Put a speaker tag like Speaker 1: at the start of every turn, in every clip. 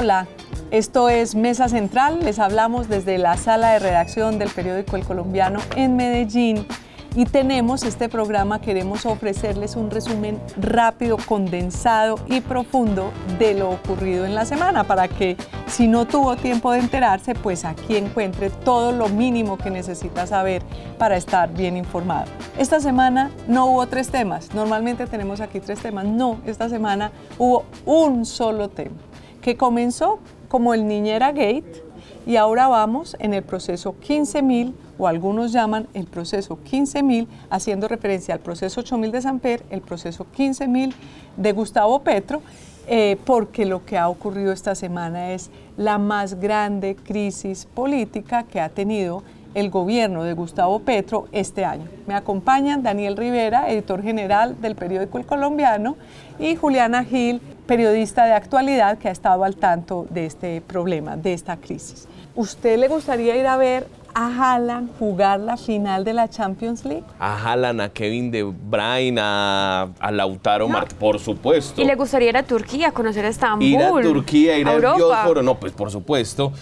Speaker 1: Hola, esto es Mesa Central. Les hablamos desde la sala de redacción del periódico El Colombiano en Medellín. Y tenemos este programa, queremos ofrecerles un resumen rápido, condensado y profundo de lo ocurrido en la semana para que si no tuvo tiempo de enterarse, pues aquí encuentre todo lo mínimo que necesita saber para estar bien informado. Esta semana no hubo tres temas, normalmente tenemos aquí tres temas, no, esta semana hubo un solo tema que comenzó como el Niñera Gate y ahora vamos en el proceso 15.000 o algunos llaman el proceso 15.000 haciendo referencia al proceso 8.000 de Samper, el proceso 15.000 de Gustavo Petro, eh, porque lo que ha ocurrido esta semana es la más grande crisis política que ha tenido el gobierno de Gustavo Petro este año. Me acompañan Daniel Rivera, editor general del periódico El Colombiano, y Juliana Gil, periodista de actualidad que ha estado al tanto de este problema, de esta crisis. ¿Usted le gustaría ir a ver a Haaland jugar la final de la Champions League?
Speaker 2: A Haaland, a Kevin De Bruyne, a, Lautaro Martínez, por supuesto.
Speaker 3: ¿Y le gustaría ir a Turquía, a conocer Estambul?
Speaker 2: Ir a Turquía, ir a al no, pues por supuesto.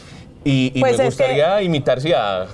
Speaker 2: Y, pues me gustaría imitarse a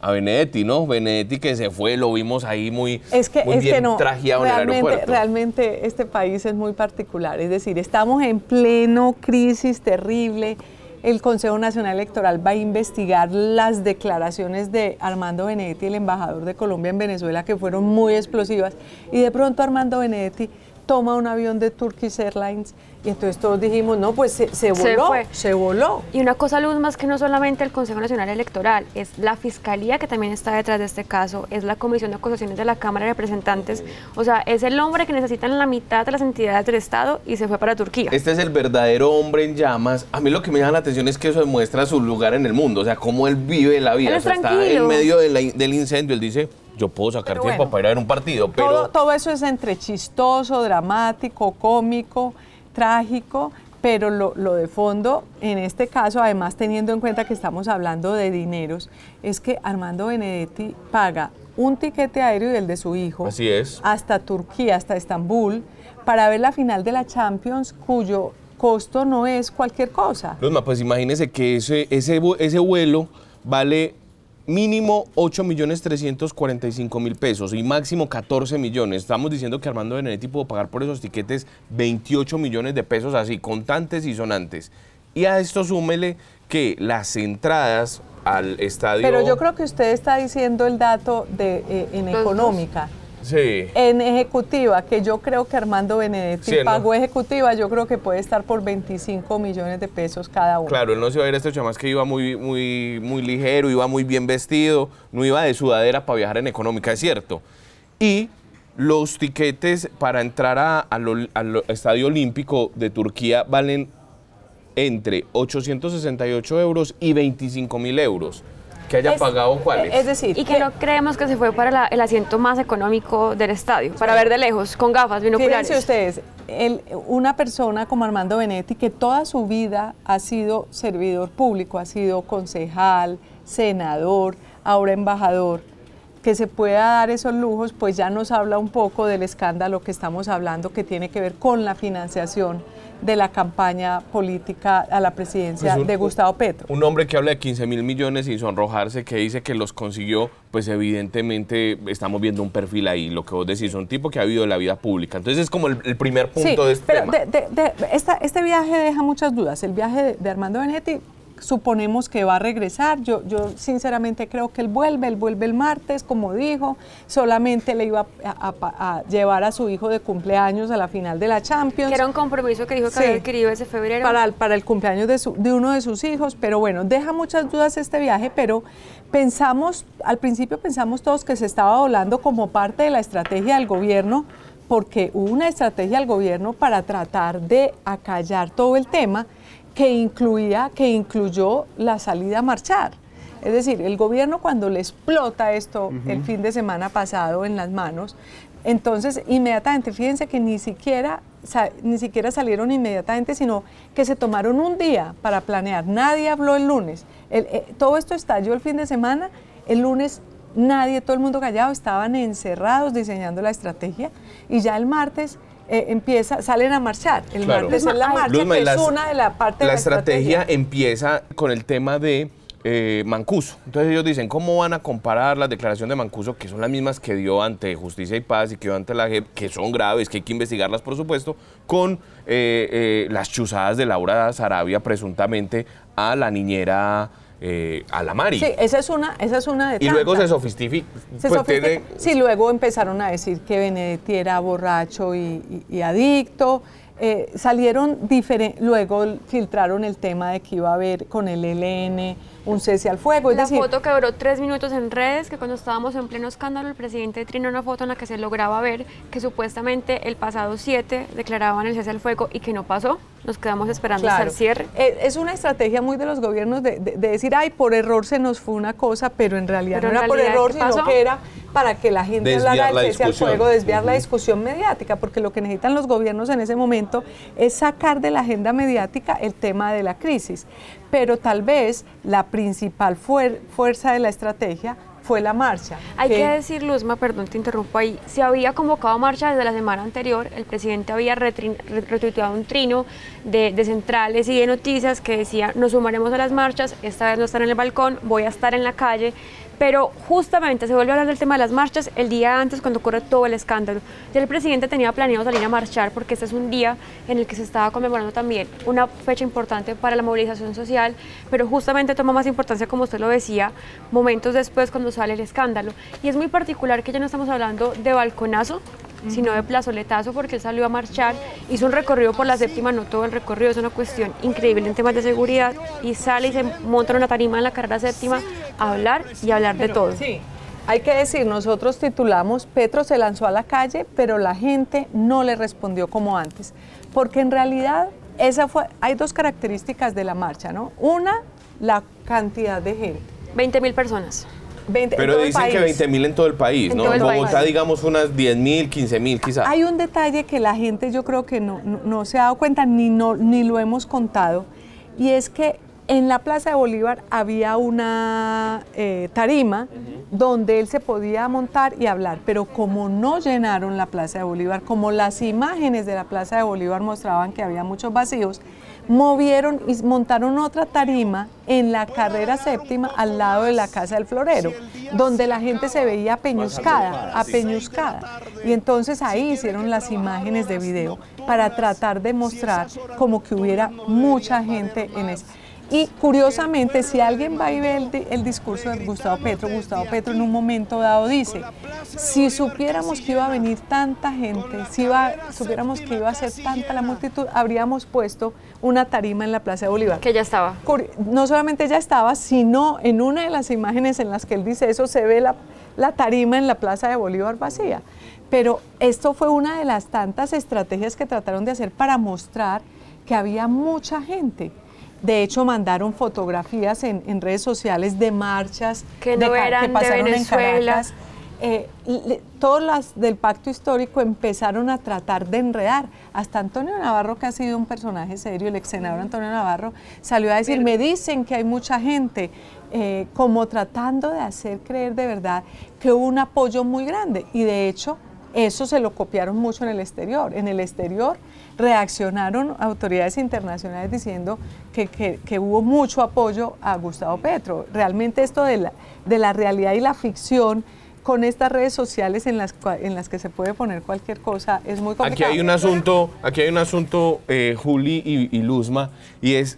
Speaker 2: a Benedetti, ¿no? Benedetti que se fue, lo vimos ahí muy,
Speaker 1: es que,
Speaker 2: muy
Speaker 1: es
Speaker 2: bien
Speaker 1: que no,
Speaker 2: trajeado en el aeropuerto.
Speaker 1: Realmente este país es muy particular, es decir, estamos en pleno crisis terrible. El Consejo Nacional Electoral va a investigar las declaraciones de Armando Benedetti, el embajador de Colombia en Venezuela, que fueron muy explosivas. Y de pronto Armando Benedetti toma un avión de Turkish Airlines y entonces todos dijimos, no, pues se, voló, se, voló.
Speaker 3: Y una cosa, Luz, más que no solamente el Consejo Nacional Electoral, es la Fiscalía que también está detrás de este caso, es la Comisión de Acusaciones de la Cámara de Representantes, o sea, es el hombre que necesitan la mitad de las entidades del Estado y se fue para Turquía.
Speaker 2: Este es el verdadero hombre en llamas. A mí lo que me llama la atención es que eso demuestra su lugar en el mundo, o sea, cómo él vive la vida.
Speaker 3: está
Speaker 2: en medio del incendio, él dice yo puedo sacar tiempo para ir a ver un partido, pero...
Speaker 1: Todo, todo, eso es entre chistoso, dramático, cómico, trágico, pero lo, lo, de fondo, en este caso, además teniendo en cuenta que estamos hablando de dineros, es que Armando Benedetti paga un tiquete aéreo y el de su hijo.
Speaker 2: Así es.
Speaker 1: Hasta Turquía, hasta Estambul, para ver la final de la Champions, cuyo costo no es cualquier cosa.
Speaker 2: Luzma, pues imagínese que ese, ese, ese vuelo vale mínimo 8 millones 345 mil pesos y máximo 14 millones. Estamos diciendo que Armando Benedetti pudo pagar por esos tiquetes 28 millones de pesos así, contantes y sonantes. Y a esto súmele que las entradas al estadio...
Speaker 1: Pero yo creo que usted está diciendo el dato de, eh, en económica. En ejecutiva, que yo creo que Armando Benedetti pagó ejecutiva, yo creo que puede estar por 25 millones de pesos cada uno.
Speaker 2: Claro, él no se va a ir a este más que iba muy, muy, muy ligero, iba muy bien vestido, no iba de sudadera para viajar en económica, es cierto. Y los tiquetes para entrar al Estadio Olímpico de Turquía valen entre 868 euros y 25 mil euros que haya pagado cuáles.
Speaker 1: Es decir,
Speaker 3: y que, no creemos que se fue para el asiento más económico del estadio, para ver de lejos, con gafas binoculares.
Speaker 1: Fíjense ustedes, una persona como Armando Benetti, que toda su vida ha sido servidor público, ha sido concejal, senador, ahora embajador, que se pueda dar esos lujos, pues ya nos habla un poco del escándalo que estamos hablando, que tiene que ver con la financiación de la campaña política a la presidencia pues de Gustavo Petro.
Speaker 2: Un hombre que habla de 15 mil millones sin sonrojarse, que dice que los consiguió, pues evidentemente estamos viendo un perfil ahí, lo que vos decís, un tipo que ha habido en la vida pública. Entonces es como el, primer punto de este
Speaker 1: pero tema. este viaje deja muchas dudas. El viaje de Armando Benetti suponemos que va a regresar. Yo, yo sinceramente creo que él vuelve, él vuelve el martes, como dijo, solamente le iba a, llevar a su hijo de cumpleaños a la final de la Champions.
Speaker 3: Que era un compromiso que dijo que había adquirido ese febrero.
Speaker 1: Para, para el cumpleaños de, de uno de sus hijos, pero bueno, deja muchas dudas este viaje, pero pensamos, al principio pensamos todos que se estaba volando como parte de la estrategia del gobierno porque hubo una estrategia del gobierno para tratar de acallar todo el tema que incluía, que incluyó la salida a marchar. Es decir, el gobierno cuando le explota esto el fin de semana pasado en las manos, entonces inmediatamente, fíjense que ni siquiera, ni siquiera salieron inmediatamente, sino que se tomaron un día para planear. Nadie habló el lunes. Eh, todo esto estalló el fin de semana, el lunes nadie, todo el mundo callado, estaban encerrados diseñando la estrategia y ya el martes eh, empieza, salen a marchar. El martes es la marcha, que es una de la parte
Speaker 2: la
Speaker 1: de la
Speaker 2: estrategia. empieza con el tema de eh, Mancuso. Entonces ellos dicen, ¿cómo van a comparar las declaraciones de Mancuso, que son las mismas que dio ante Justicia y Paz y que dio ante la JEP, que son graves, que hay que investigarlas, por supuesto, con eh, las chuzadas de Laura Sarabia presuntamente a la niñera eh, a la Mari.
Speaker 1: Sí, esa es una, esa es una de
Speaker 2: Y luego se sofistifica.
Speaker 1: Pues sí, luego empezaron a decir que Benedetti era borracho y adicto. Eh, salieron diferentes, luego filtraron el tema de que iba a haber con el ELN un cese al fuego.
Speaker 3: la foto que duró tres minutos en redes, que cuando estábamos en pleno escándalo, el presidente trinó una foto en la que se lograba ver que supuestamente el pasado 7 declaraban el cese al fuego y que no pasó. Nos quedamos esperando hasta el cierre.
Speaker 1: Eh, es una estrategia muy de los gobiernos de, decir, ay, por error se nos fue una cosa, pero en realidad no era por error, sino que era para que la gente hablara del cese al fuego, desviar la discusión mediática, porque lo que necesitan los gobiernos en ese momento es sacar de la agenda mediática el tema de la crisis. Pero tal vez la principal fuerza de la estrategia fue la marcha.
Speaker 3: Hay que, decir, Luzma, perdón, te interrumpo ahí, se había convocado marcha desde la semana anterior, el presidente había retuiteado un trino de, de, centrales y de noticias que decía, nos sumaremos a las marchas, esta vez no estar en el balcón, voy a estar en la calle, pero justamente se vuelve a hablar del tema de las marchas el día antes cuando ocurre todo el escándalo. Ya el presidente tenía planeado salir a marchar porque este es un día en el que se estaba conmemorando también una fecha importante para la movilización social, pero justamente toma más importancia, como usted lo decía, momentos después cuando sale el escándalo. Y es muy particular que ya no estamos hablando de balconazo, sino de plazoletazo porque él salió a marchar, hizo un recorrido por la séptima, no todo el recorrido, es una cuestión increíble en temas de seguridad y sale y se monta en una tarima en la carrera séptima a hablar y hablar de todo.
Speaker 1: Sí. Hay que decir, nosotros titulamos Petro se lanzó a la calle, pero la gente no le respondió como antes, porque en realidad esa fue, hay dos características de la marcha, ¿no? Una, la cantidad de gente.
Speaker 3: 20 mil personas.
Speaker 2: Pero dicen que 20 mil en todo el país, ¿no? En Bogotá, digamos, unas 10 mil, 15 mil quizás.
Speaker 1: Hay un detalle que la gente yo creo que no, no, se ha dado cuenta ni, no, ni lo hemos contado, y es que en la Plaza de Bolívar había una eh, tarima donde él se podía montar y hablar, pero como no llenaron la Plaza de Bolívar, como las imágenes de la Plaza de Bolívar mostraban que había muchos vacíos, movieron y montaron otra tarima en la carrera séptima al lado de la Casa del Florero, donde la gente se veía apeñuscada, apeñuscada. Y entonces ahí hicieron las imágenes de video para tratar de mostrar como que hubiera mucha gente en ese. Y curiosamente, si alguien va y ve el, discurso de Gustavo Petro, Gustavo Petro en un momento dado dice, si supiéramos que iba a venir tanta gente, si iba, supiéramos que iba a ser tanta la multitud, habríamos puesto una tarima en la Plaza de Bolívar.
Speaker 3: Que ya estaba.
Speaker 1: No solamente ya estaba, sino en una de las imágenes en las que él dice eso, se ve la, la tarima en la Plaza de Bolívar vacía. Pero esto fue una de las tantas estrategias que trataron de hacer para mostrar que había mucha gente de hecho, mandaron fotografías en, redes sociales de marchas
Speaker 3: que, no eran pasaron de Venezuela. en Caracas.
Speaker 1: Eh, todas las del pacto histórico empezaron a tratar de enredar. Hasta Antonio Navarro, que ha sido un personaje serio, el ex senador Antonio Navarro, salió a decir, me dicen que hay mucha gente, eh, como tratando de hacer creer de verdad que hubo un apoyo muy grande. Y de hecho, eso se lo copiaron mucho en el exterior. En el exterior reaccionaron autoridades internacionales diciendo que, hubo mucho apoyo a Gustavo Petro. Realmente esto de la, de la realidad y la ficción con estas redes sociales en las, en las que se puede poner cualquier cosa es muy complicado.
Speaker 2: Aquí hay un asunto, aquí hay un asunto, eh, Juli y, y Luzma, y es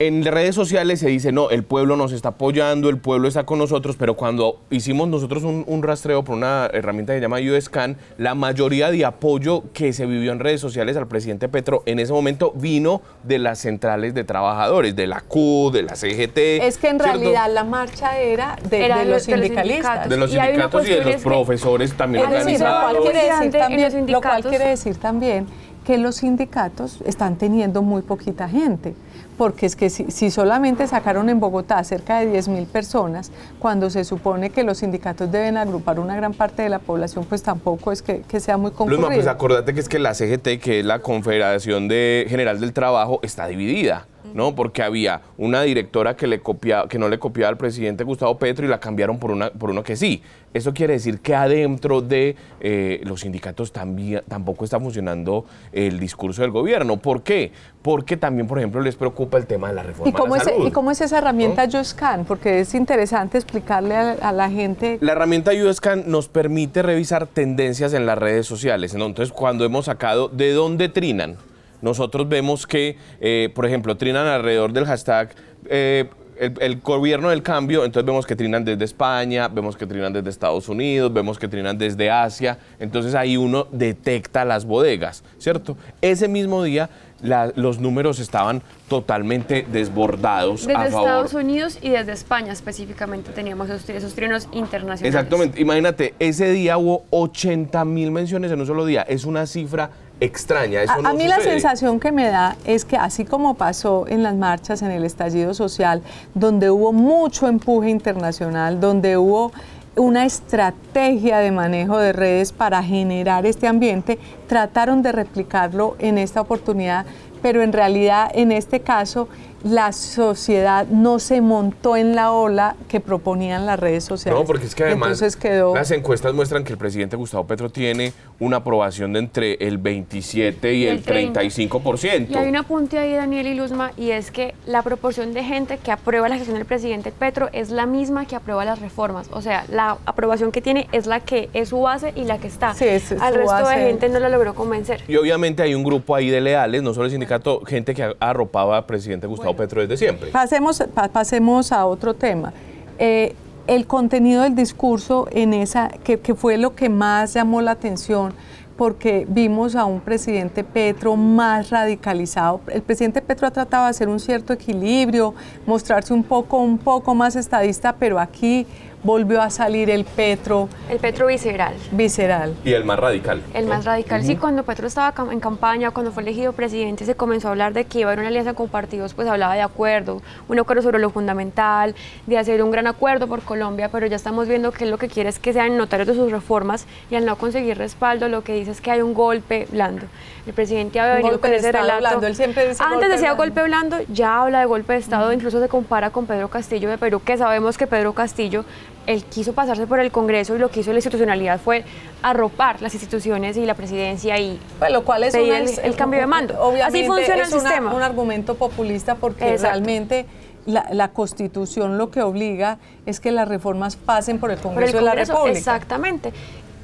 Speaker 2: en redes sociales se dice, no, el pueblo nos está apoyando, el pueblo está con nosotros, pero cuando hicimos nosotros un, un rastreo por una herramienta que se llama USCAN, la mayoría de apoyo que se vivió en redes sociales al presidente Petro en ese momento vino de las centrales de trabajadores, de la Q, de la CGT.
Speaker 1: Es que en
Speaker 2: ¿cierto?
Speaker 1: realidad la marcha era de,
Speaker 3: Era
Speaker 1: de
Speaker 3: de
Speaker 1: los
Speaker 3: los-
Speaker 1: sindicalistas.
Speaker 3: sindicatos.
Speaker 2: de los
Speaker 3: Y
Speaker 2: sindicatos y de los
Speaker 3: que-
Speaker 2: profesores también
Speaker 1: Es decir, lo
Speaker 2: organizados.
Speaker 1: cual, quiere decir
Speaker 3: Importante en
Speaker 1: también, lo cual quiere decir también que los sindicatos están teniendo muy poquita gente, porque es que si, si solamente sacaron en Bogotá cerca de 10 mil personas, cuando se supone que los sindicatos deben agrupar una gran parte de la población, pues tampoco es que, que sea muy concurrido.
Speaker 2: Luzma, pues acordate que es que la CGT, que es la Confederación de General del Trabajo, está dividida, ¿no? Porque había una directora que, le copia, que no le copiaba al presidente Gustavo Petro y la cambiaron por, una, por uno que sí. Eso quiere decir que adentro de eh, los sindicatos también, tampoco está funcionando el discurso del gobierno. ¿Por qué? Porque también, por ejemplo, les preocupa el tema de la reforma
Speaker 1: ¿Y cómo,
Speaker 2: a la
Speaker 1: es. ¿Y cómo es esa herramienta YoScan? Porque es interesante explicarle a, a la gente
Speaker 2: La herramienta USCAN nos permite revisar tendencias en las redes sociales. ¿no? Entonces, cuando hemos sacado de dónde trinan, nosotros vemos que, eh, por ejemplo, trinan alrededor del hashtag eh, el, el gobierno del cambio, entonces vemos que trinan desde España, vemos que trinan desde Estados Unidos, vemos que trinan desde Asia, entonces ahí uno detecta las bodegas, ¿cierto? Ese mismo día la- los números estaban totalmente desbordados
Speaker 3: Desde
Speaker 2: a favor.
Speaker 3: Estados Unidos y desde España específicamente teníamos esos, esos trinos internacionales.
Speaker 2: Exactamente. Imagínate, ese día hubo 80 mil menciones en un solo día. Es una cifra extraña. Eso
Speaker 1: A,
Speaker 2: no
Speaker 1: a mí la sensación que me da es que así como pasó en las marchas, en el estallido social, donde hubo mucho empuje internacional, donde hubo una estrategia de manejo de redes para generar este ambiente, trataron de replicarlo en esta oportunidad, pero en realidad en este caso la sociedad no se montó en la ola que proponían las redes sociales.
Speaker 2: No, porque es que además
Speaker 1: quedó...
Speaker 2: las encuestas muestran que el presidente Gustavo Petro tiene una aprobación de entre el 27 y el,
Speaker 3: el 30.
Speaker 2: 35%.
Speaker 3: Y hay un apunte ahí, Daniel y Luzma, y es que la proporción de gente que aprueba la gestión del presidente Petro es la misma que aprueba las reformas. O sea, la aprobación que tiene es la que es su base y la que está.
Speaker 1: Sí, es- es
Speaker 3: Al
Speaker 1: su
Speaker 3: resto
Speaker 1: base.
Speaker 3: de gente no la logró convencer.
Speaker 2: Y obviamente hay un grupo ahí de leales, no solo el sindicato, gente que arropaba al presidente Gustavo Petro desde siempre.
Speaker 1: Pasemos, pa- pasemos a otro tema. Eh, el contenido del discurso en esa, que, que fue lo que más llamó la atención, porque vimos a un presidente Petro más radicalizado. El presidente Petro ha tratado de hacer un cierto equilibrio, mostrarse un poco, un poco más estadista, pero aquí volvió a salir el Petro
Speaker 3: El Petro visceral.
Speaker 1: visceral.
Speaker 2: Y el más radical.
Speaker 3: El más radical. Sí, cuando Petro estaba en campaña, cuando fue elegido presidente, se comenzó a hablar de que iba a haber una alianza con partidos, pues hablaba de acuerdo, un acuerdo sobre lo fundamental, de hacer un gran acuerdo por Colombia, pero ya estamos viendo que él lo que quiere es que sean notarios de sus reformas y al no conseguir respaldo, lo que dice es que hay un golpe blando. El presidente había venido
Speaker 1: golpe
Speaker 3: con
Speaker 1: de
Speaker 3: ese relato.
Speaker 1: blando, él siempre dice
Speaker 3: Antes
Speaker 1: golpe
Speaker 3: decía
Speaker 1: blando.
Speaker 3: golpe blando, ya habla de golpe de Estado, incluso se compara con Pedro Castillo de Perú, que sabemos que Pedro Castillo, él quiso pasarse por el Congreso y lo que hizo la institucionalidad fue arropar las instituciones y la presidencia y
Speaker 1: Pues, lo cual es
Speaker 3: pedir
Speaker 1: una-
Speaker 3: el, el cambio de mando.
Speaker 1: Obviamente
Speaker 3: Así funciona
Speaker 1: es
Speaker 3: el
Speaker 1: una-
Speaker 3: sistema.
Speaker 1: un argumento populista porque
Speaker 3: Exacto.
Speaker 1: realmente la, la Constitución lo que obliga es que las reformas pasen por el
Speaker 3: Por el
Speaker 1: Congreso, de la
Speaker 3: Congreso,
Speaker 1: República.
Speaker 3: Exactamente.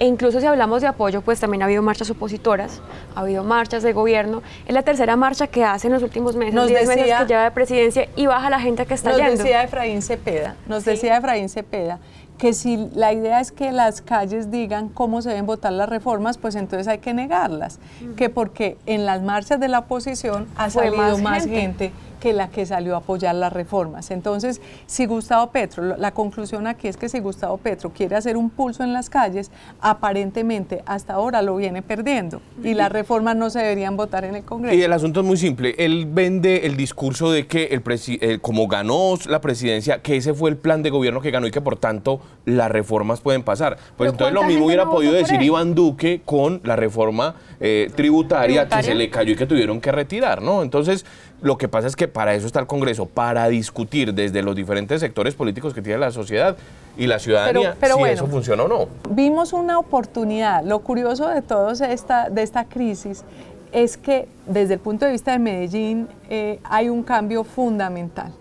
Speaker 3: E incluso si hablamos de apoyo, pues también ha habido marchas opositoras, ha habido marchas de gobierno. Es la tercera marcha que hace en los últimos meses,
Speaker 1: Nos
Speaker 3: 10 meses que lleva de presidencia y baja la gente que está
Speaker 1: Nos
Speaker 3: yendo.
Speaker 1: decía Efraín Cepeda, nos
Speaker 3: Sí.
Speaker 1: decía Efraín Cepeda que si la idea es que las calles digan cómo se deben votar las reformas, pues entonces hay que negarlas, que porque en las marchas de la oposición ha
Speaker 3: Fue
Speaker 1: salido
Speaker 3: más
Speaker 1: más,
Speaker 3: gente.
Speaker 1: Que la que salió a apoyar las reformas. Entonces, si Gustavo Petro, la conclusión aquí es que si Gustavo Petro quiere hacer un pulso en las calles, aparentemente hasta ahora lo viene perdiendo y las reformas no se deberían votar en el Congreso.
Speaker 2: Y el asunto es muy simple. Él vende el discurso de que el presi- eh, como ganó la presidencia, que ese fue el plan de gobierno que ganó y que por tanto las reformas pueden pasar. Pues
Speaker 3: Pero
Speaker 2: entonces lo
Speaker 3: ¿cuánta
Speaker 2: mismo hubiera
Speaker 3: no
Speaker 2: podido decir? Iván Duque con la reforma eh, tributaria, que
Speaker 3: ¿Tributaria?
Speaker 2: se le cayó y que tuvieron que retirar, ¿no? Entonces, lo que pasa es que para eso está el Congreso, para discutir desde los diferentes sectores políticos que tiene la sociedad y la ciudadanía
Speaker 1: pero
Speaker 2: si
Speaker 1: bueno.
Speaker 2: eso funciona o no.
Speaker 1: Vimos una oportunidad. Lo curioso de todo esta, de esta crisis es que desde el punto de vista de Medellín eh, hay un cambio fundamental.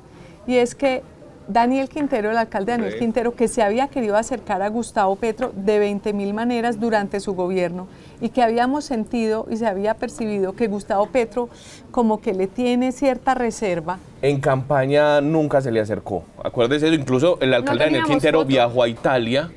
Speaker 1: Y es que Daniel Quintero, el alcalde Daniel Quintero, que se había querido acercar a Gustavo Petro de 20 mil maneras durante su gobierno y que habíamos sentido y se había percibido que Gustavo Petro como que le tiene cierta reserva.
Speaker 2: En campaña nunca se le acercó. Acuérdese, incluso el alcalde Daniel Quintero viajó a Italia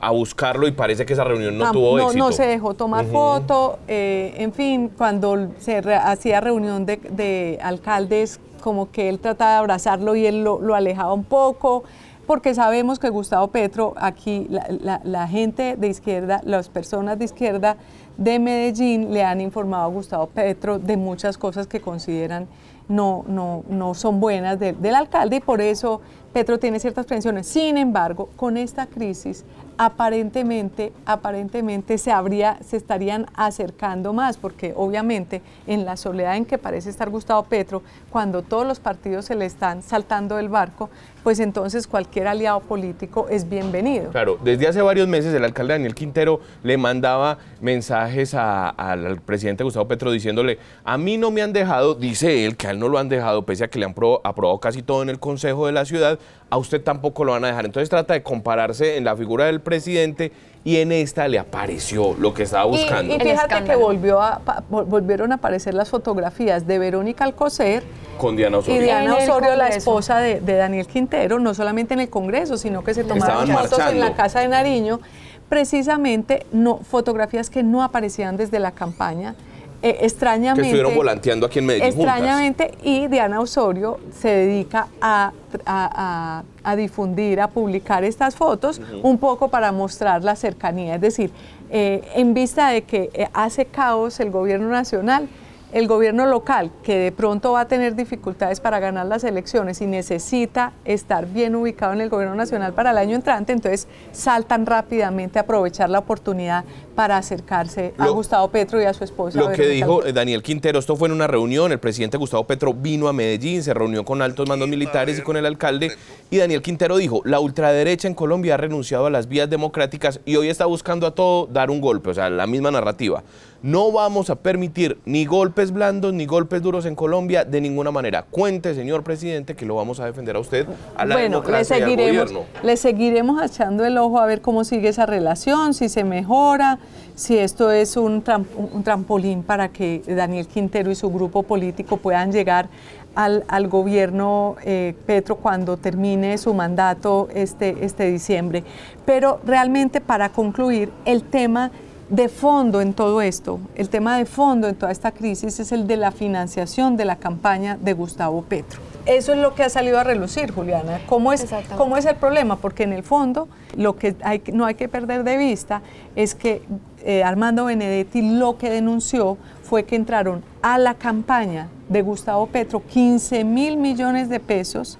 Speaker 2: a buscarlo y parece que esa reunión no, tuvo éxito.
Speaker 1: No se dejó tomar foto, eh, en fin, cuando se hacía reunión de, alcaldes, como que él trataba de abrazarlo y él lo, alejaba un poco, porque sabemos que Gustavo Petro, aquí la, gente de izquierda, las personas de izquierda de Medellín le han informado a Gustavo Petro de muchas cosas que consideran no, no, no son buenas del alcalde y por eso Petro tiene ciertas presiones. Sin embargo, con esta crisis aparentemente, aparentemente se, habría, se estarían acercando más, porque obviamente en la soledad en que parece estar Gustavo Petro, cuando todos los partidos se le están saltando del barco, pues entonces cualquier aliado político es bienvenido.
Speaker 2: Claro, desde hace varios meses el alcalde Daniel Quintero le mandaba mensajes al presidente Gustavo Petro diciéndole, a mí no me han dejado, dice él, que a él no lo han dejado, pese a que le han aprobado casi todo en el Consejo de la Ciudad, a usted tampoco lo van a dejar. Entonces trata de compararse en la figura del presidente y en esta le apareció lo que estaba buscando.
Speaker 1: Y, fíjate que volvió a, volvieron a aparecer las fotografías de Verónica Alcocer
Speaker 2: con Diana Osorio.
Speaker 1: Y Diana Osorio, la esposa de, Daniel Quintero, no solamente en el Congreso, sino que se tomaron fotos en la Casa de Nariño, precisamente no, fotografías que no aparecían desde la campaña eh, extrañamente. Que
Speaker 2: estuvieron volanteando aquí en Medellín.
Speaker 1: Extrañamente, y Diana Osorio se dedica a, a, difundir, a publicar estas fotos, un poco para mostrar la cercanía. Es decir, eh, en vista de que eh, hace caos el gobierno nacional, el gobierno local, que de pronto va a tener dificultades para ganar las elecciones y necesita estar bien ubicado en el gobierno nacional para el año entrante, entonces saltan rápidamente a aprovechar la oportunidad para acercarse a Gustavo Petro y a su esposa.
Speaker 2: Lo que dijo Daniel Quintero, esto fue en una reunión, el presidente Gustavo Petro vino a Medellín, se reunió con altos mandos militares y con el alcalde, y Daniel Quintero dijo, la ultraderecha en Colombia ha renunciado a las vías democráticas y hoy está buscando a todo dar un golpe, o sea, la misma narrativa. No vamos a permitir ni golpes blandos ni golpes duros en Colombia de ninguna manera. Cuente, señor presidente, que lo vamos a defender a usted, a la bueno, le
Speaker 1: seguiremos, Le seguiremos echando el ojo a ver cómo sigue esa relación, si se mejora, si esto es un, trampolín para que Daniel Quintero y su grupo político puedan llegar al, gobierno eh, Petro cuando termine su mandato este, este diciembre. Pero realmente para concluir, el tema de fondo en todo esto, el tema de fondo en toda esta crisis es el de la financiación de la campaña de Gustavo Petro. Eso es lo que ha salido a relucir, Juliana. ¿Cómo es, cómo es el problema? Porque en el fondo lo que hay, no hay que perder de vista es que eh, Armando Benedetti lo que denunció fue que entraron a la campaña de Gustavo Petro 15 mil millones de pesos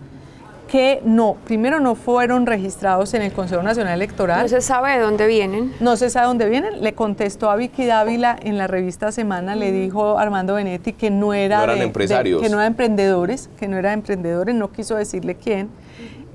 Speaker 1: que no, primero no fueron registrados en el Consejo Nacional Electoral.
Speaker 3: No se sabe de dónde vienen.
Speaker 1: No se sabe de dónde vienen. Le contestó a Vicky Dávila en la revista Semana, le dijo Armando Benetti que no era
Speaker 2: eran empresarios.
Speaker 1: que no eran emprendedores, que no eran emprendedores, no quiso decirle quién.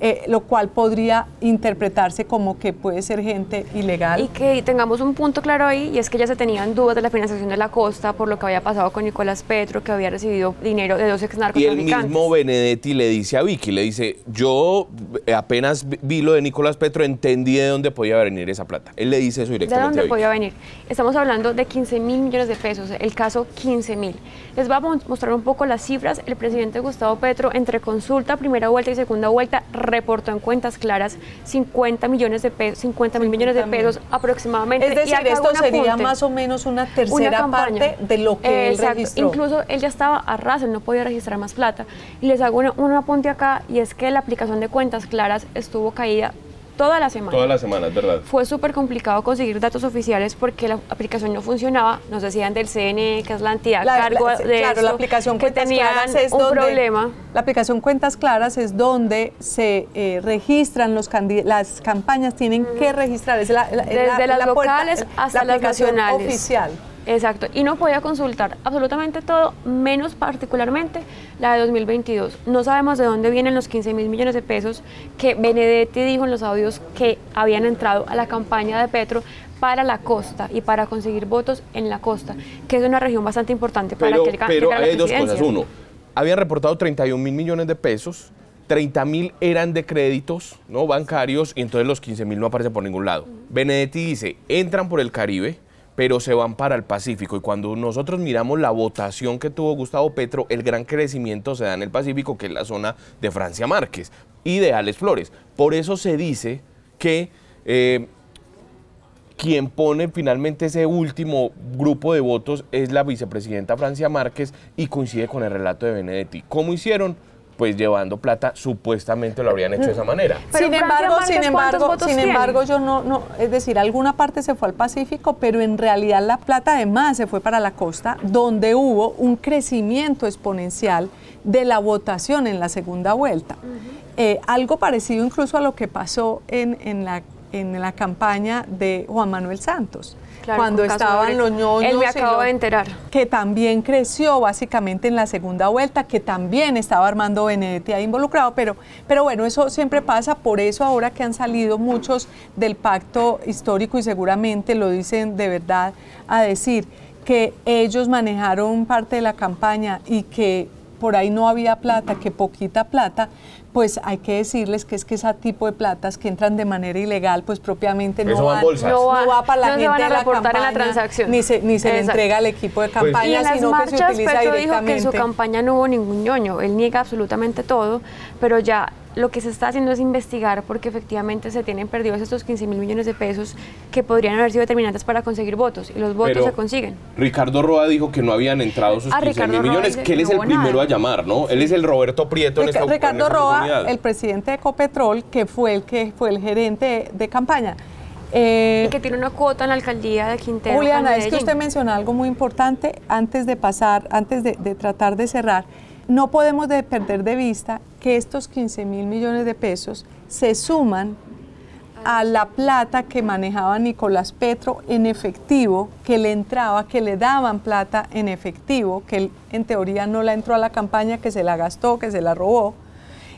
Speaker 1: Eh, lo cual podría interpretarse como que puede ser gente ilegal.
Speaker 3: Y que tengamos un punto claro ahí, y es que ya se tenían dudas de la financiación de la costa por lo que había pasado con Nicolás Petro, que había recibido dinero de dos ex narcotraficantes.
Speaker 2: Y el mismo Benedetti le dice a Vicky, le dice, yo apenas vi lo de Nicolás Petro, entendí de dónde podía venir esa plata. Él le dice eso directamente.
Speaker 3: ¿De dónde podía venir? Estamos hablando de 15 mil millones de pesos, el caso 15 mil. Les vamos a mostrar un poco las cifras. El presidente Gustavo Petro, entre consulta, primera vuelta y segunda vuelta, reportó en cuentas claras 50 millones de pesos, 50 mil millones de pesos aproximadamente.
Speaker 1: Es decir, esto sería más o menos una tercera parte de lo que él registró.
Speaker 3: Incluso él ya estaba a ras, él no podía registrar más plata. Y les hago un apunte acá y es que la aplicación de cuentas claras estuvo caída toda la semana.
Speaker 2: Toda la semana, es verdad.
Speaker 3: Fue súper complicado conseguir datos oficiales porque la aplicación no funcionaba. Nos decían del CNE, que es la entidad a cargo de
Speaker 1: claro, la aplicación
Speaker 3: que tenían es un problema.
Speaker 1: La aplicación Cuentas Claras es donde se eh, registran los las campañas, tienen que registrar. Es la,
Speaker 3: Desde las locales hasta
Speaker 1: la
Speaker 3: las nacionales.
Speaker 1: oficial.
Speaker 3: Exacto, y no podía consultar absolutamente todo, menos particularmente la de 2022. No sabemos de dónde vienen los 15 mil millones de pesos que Benedetti dijo en los audios que habían entrado a la campaña de Petro para la costa y para conseguir votos en la costa, que es una región bastante importante para
Speaker 2: pero,
Speaker 3: que
Speaker 2: Pero hay dos cosas. Uno, habían reportado 31 mil millones de pesos 30 mil eran de créditos no bancarios y entonces los 15 mil no aparecen por ningún lado. Benedetti dice, entran por el Caribe, pero se van para el Pacífico. Y cuando nosotros miramos la votación que tuvo Gustavo Petro, el gran crecimiento se da en el Pacífico, que es la zona de Francia Márquez y de Alex Flores. Por eso se dice que eh, quien pone finalmente ese último grupo de votos es la vicepresidenta Francia Márquez y coincide con el relato de Benedetti. ¿Cómo hicieron? Pues llevando plata, supuestamente lo habrían hecho de esa manera.
Speaker 1: sin embargo, sin embargo, sin embargo, yo no, no, es decir, alguna parte se fue al Pacífico, pero en realidad la plata además se fue para la costa, donde hubo un crecimiento exponencial de la votación en la segunda vuelta. Eh, algo parecido incluso a lo que pasó en, en, la, en la campaña de Juan Manuel Santos cuando estaban los ñoños.
Speaker 3: Él me acabo de enterar.
Speaker 1: Que también creció básicamente en la segunda vuelta, que también estaba Armando Benedetti ahí involucrado, pero, pero bueno, eso siempre pasa, por eso ahora que han salido muchos del pacto histórico y seguramente lo dicen de verdad a decir que ellos manejaron parte de la campaña y que por ahí no había plata, que poquita plata, pues hay que decirles que es que ese tipo de platas que entran de manera ilegal, pues propiamente no, van, no, va, para la gente de la campaña,
Speaker 3: la transacción.
Speaker 1: ni se, ni se le entrega al equipo de pues campaña,
Speaker 3: y
Speaker 1: sino que se utiliza
Speaker 3: Petro dijo que en su campaña no hubo ningún ñoño, él niega absolutamente todo, pero ya lo que se está haciendo es investigar porque efectivamente se tienen perdidos estos 15 mil millones de pesos que podrían haber sido determinantes para conseguir votos y los votos se consiguen.
Speaker 2: Ricardo Roa dijo que no habían entrado esos 15 mil millones, que él es el primero a llamar, ¿no? Él es el Roberto Prieto en esta
Speaker 1: Ricardo Roa, el presidente de Ecopetrol, que fue el que fue el gerente de, campaña.
Speaker 3: Eh, y que tiene una cuota en la alcaldía de Quintero.
Speaker 1: Juliana, es que usted menciona algo muy importante antes de pasar, antes de, de tratar de cerrar. No podemos de perder de vista que estos 15 mil millones de pesos se suman a la plata que manejaba Nicolás Petro en efectivo, que le entraba, que le daban plata en efectivo, que él en teoría no la entró a la campaña, que se la gastó, que se la robó,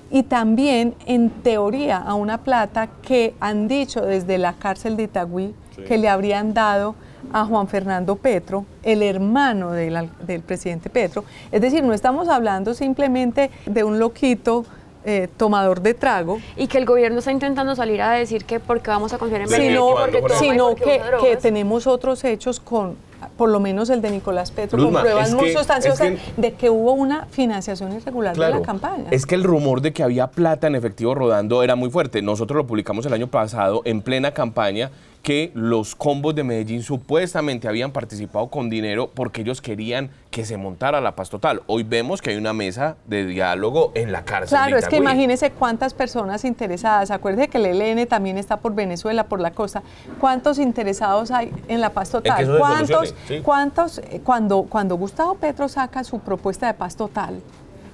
Speaker 1: y también en teoría a una plata que han dicho desde la cárcel de Itagüí que le habrían dado a Juan Fernando Petro, el hermano del, presidente Petro. Es decir, no estamos hablando simplemente de un loquito eh, tomador de trago.
Speaker 3: Y que el gobierno está intentando salir a decir que porque vamos a confiar en
Speaker 1: Sino, sino que, que tenemos otros hechos con por lo menos el de Nicolás Petro, con pruebas muy sustanciosas de que hubo una financiación irregular de la campaña.
Speaker 2: Es que el rumor de que había plata en efectivo rodando era muy fuerte. Nosotros lo publicamos el año pasado en plena campaña que los combos de Medellín supuestamente habían participado con dinero porque ellos querían que se montara la paz total. Hoy vemos que hay una mesa de diálogo en la cárcel.
Speaker 1: Claro, es que imagínese cuántas personas interesadas. Acuérdese que el ELN también está por Venezuela, por la costa. ¿Cuántos interesados hay en la paz total? ¿Cuántos, cuántos eh, cuando, cuando Gustavo Petro saca su propuesta de paz total?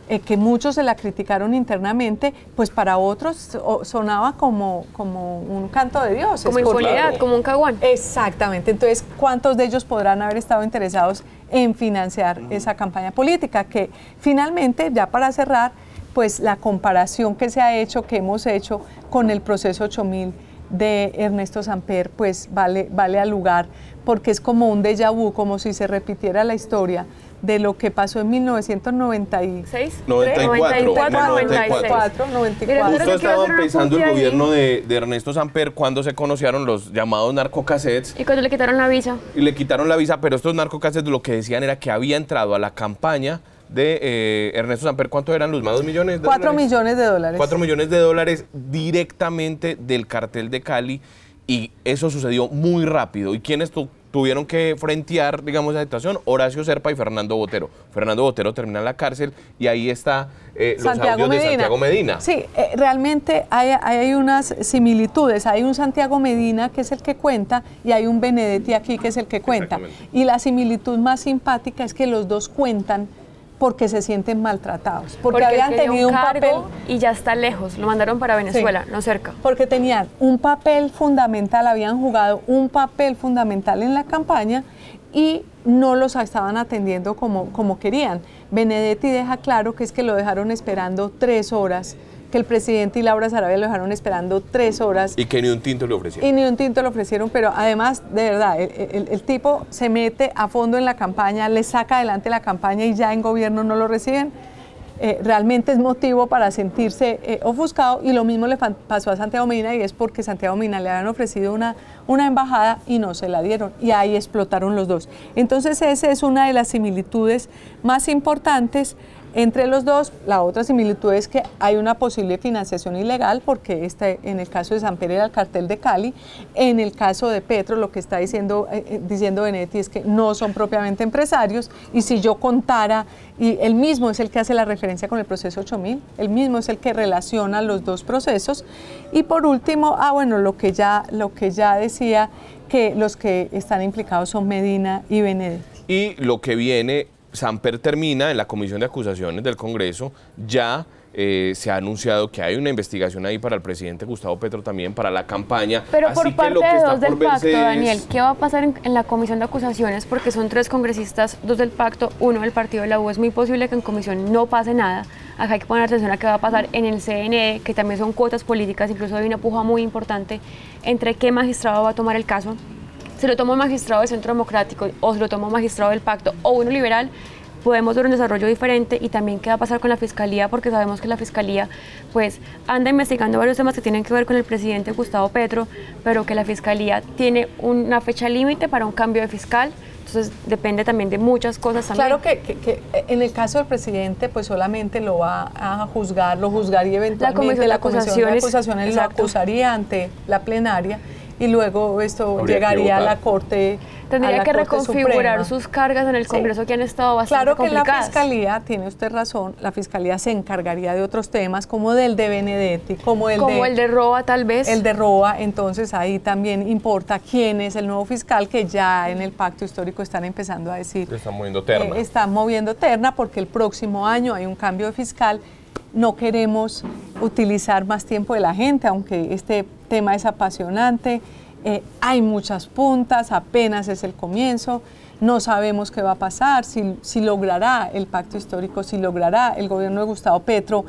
Speaker 1: Eh, que muchos se la criticaron internamente, pues para otros sonaba como, como un canto de Dios.
Speaker 3: Como impunidad, como un caguán.
Speaker 1: Exactamente. Entonces, ¿cuántos de ellos podrán haber estado interesados en financiar esa campaña política? Que finalmente, ya para cerrar, pues la comparación que se ha hecho, que hemos hecho con el proceso 8000 de Ernesto Samper, pues vale, vale al lugar, porque es como un déjà vu, como si se repitiera la historia de lo que pasó en 1996.
Speaker 2: 94, 94, 94. Justo estaba empezando el gobierno de, Ernesto Samper cuando se conocieron los llamados narcocassettes.
Speaker 3: Y cuando le quitaron la visa.
Speaker 2: Y le quitaron la visa, pero estos narcocassettes lo que decían era que había entrado a la campaña de eh, Ernesto Samper, ¿cuánto eran los más? ¿Dos millones
Speaker 1: de Cuatro millones de dólares.
Speaker 2: Cuatro millones de dólares directamente del cartel de Cali y eso sucedió muy rápido. ¿Y quiénes tuvieron que frentear, digamos, esa situación, Horacio Serpa y Fernando Botero. Fernando Botero termina en la cárcel y ahí está eh, los audios de Santiago Medina.
Speaker 1: Sí, eh, realmente hay, hay, unas similitudes. Hay un Santiago Medina que es el que cuenta y hay un Benedetti aquí que es el que cuenta. Y la similitud más simpática es que los dos cuentan porque se sienten maltratados, porque, habían tenido un, papel
Speaker 3: y ya está lejos, lo mandaron para Venezuela, no cerca.
Speaker 1: Porque tenían un papel fundamental, habían jugado un papel fundamental en la campaña y no los estaban atendiendo como, como querían. Benedetti deja claro que es que lo dejaron esperando tres horas que el presidente y Laura Sarabia lo dejaron esperando tres horas.
Speaker 2: Y que ni un tinto le ofrecieron.
Speaker 1: Y ni un tinto le ofrecieron, pero además, de verdad, el, tipo se mete a fondo en la campaña, le saca adelante la campaña y ya en gobierno no lo reciben. eh, realmente es motivo para sentirse eh, ofuscado y lo mismo le pasó a Santiago Medina y es porque Santiago Medina le habían ofrecido una, una embajada y no se la dieron y ahí explotaron los dos. Entonces esa es una de las similitudes más importantes entre los dos, la otra similitud es que hay una posible financiación ilegal, porque este, en el caso de San Pedro era el cartel de Cali, en el caso de Petro lo que está diciendo, eh, eh, diciendo Benetti es que no son propiamente empresarios, y si yo contara, y él mismo es el que hace la referencia con el proceso 8000, él mismo es el que relaciona los dos procesos, y por último, ah bueno, lo que ya, lo que ya decía, que los que están implicados son Medina y Benedetti.
Speaker 2: Y lo que viene Samper termina en la Comisión de Acusaciones del Congreso, ya eh, se ha anunciado que hay una investigación ahí para el presidente Gustavo Petro también, para la campaña.
Speaker 3: Pero por parte de dos del pacto, Daniel, ¿qué va a pasar en, la comisión de acusaciones? Porque son tres congresistas, dos del pacto, uno del partido de la U. Es muy posible que en comisión no pase nada. Acá hay que poner atención a qué va a pasar en el CNE, que también son cuotas políticas, incluso hay una puja muy importante entre qué magistrado va a tomar el caso se lo toma un magistrado del Centro Democrático o se lo toma un magistrado del Pacto o uno liberal, podemos ver un desarrollo diferente y también qué va a pasar con la Fiscalía, porque sabemos que la Fiscalía pues anda investigando varios temas que tienen que ver con el presidente Gustavo Petro, pero que la Fiscalía tiene una fecha límite para un cambio de fiscal, entonces depende también de muchas cosas también.
Speaker 1: Claro que, en el caso del presidente pues solamente lo va a juzgar, lo juzgaría eventualmente la Comisión de Acusaciones, lo acusaría ante la plenaria y luego esto llegaría a la Corte.
Speaker 3: Tendría que reconfigurar sus cargas en el Congreso que han estado bastante
Speaker 1: Claro que la Fiscalía, tiene usted razón, la Fiscalía se encargaría de otros temas como del de Benedetti, como el
Speaker 3: como el de Roa tal vez.
Speaker 1: El de Roa, entonces ahí también importa quién es el nuevo fiscal que ya en el pacto histórico están empezando a decir.
Speaker 2: Están moviendo terna.
Speaker 1: Eh, están moviendo terna porque el próximo año hay un cambio de fiscal no queremos utilizar más tiempo de la gente, aunque este tema es apasionante. Eh, hay muchas puntas, apenas es el comienzo, no sabemos qué va a pasar, si, logrará el pacto histórico, si logrará el gobierno de Gustavo Petro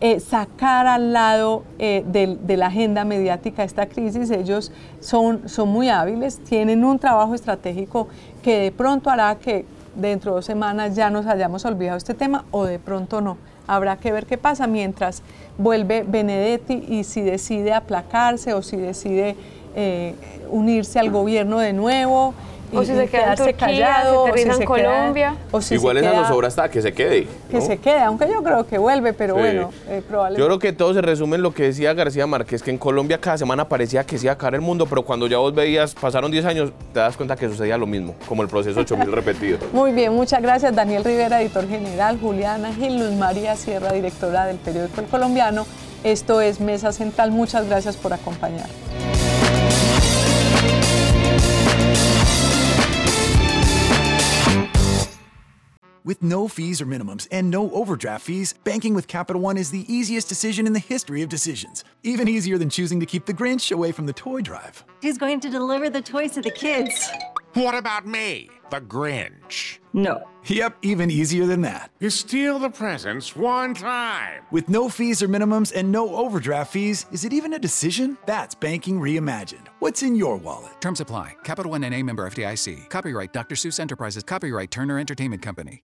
Speaker 1: eh, sacar al lado eh, de, la agenda mediática esta crisis. Ellos son, son muy hábiles, tienen un trabajo estratégico que de pronto hará que dentro de dos semanas ya nos hayamos olvidado este tema o de pronto no. Habrá que ver qué pasa mientras vuelve Benedetti y si decide aplacarse o si decide eh, unirse al gobierno de nuevo.
Speaker 3: Y, o si se quedarse callado, o si se
Speaker 2: Colombia. Igual esa no sobra hasta que se quede.
Speaker 1: Que se quede, aunque yo creo que vuelve, pero bueno,
Speaker 2: eh, probablemente. Yo creo que todo se resume en lo que decía García Márquez, que en Colombia cada semana parecía que se iba a caer el mundo, pero cuando ya vos veías, pasaron 10 años, te das cuenta que sucedía lo mismo, como el proceso 8000 repetido.
Speaker 1: Muy bien, muchas gracias Daniel Rivera, editor general, Juliana Gil, Luz María Sierra, directora del periódico El Colombiano. Esto es Mesa Central, muchas gracias por acompañar.
Speaker 4: With no fees or minimums and no overdraft fees, banking with Capital One is the easiest decision in the history of decisions. Even easier than choosing to keep the Grinch away from the toy drive.
Speaker 5: Who's going to deliver the toys to the kids?
Speaker 6: What about me, the Grinch?
Speaker 5: No.
Speaker 4: Yep, even easier than that.
Speaker 6: You steal the presents one time.
Speaker 4: With no fees or minimums and no overdraft fees, is it even a decision? That's banking reimagined. What's in your wallet?
Speaker 7: Terms apply. Capital One and a member FDIC. Copyright Dr. Seuss Enterprises. Copyright Turner Entertainment Company.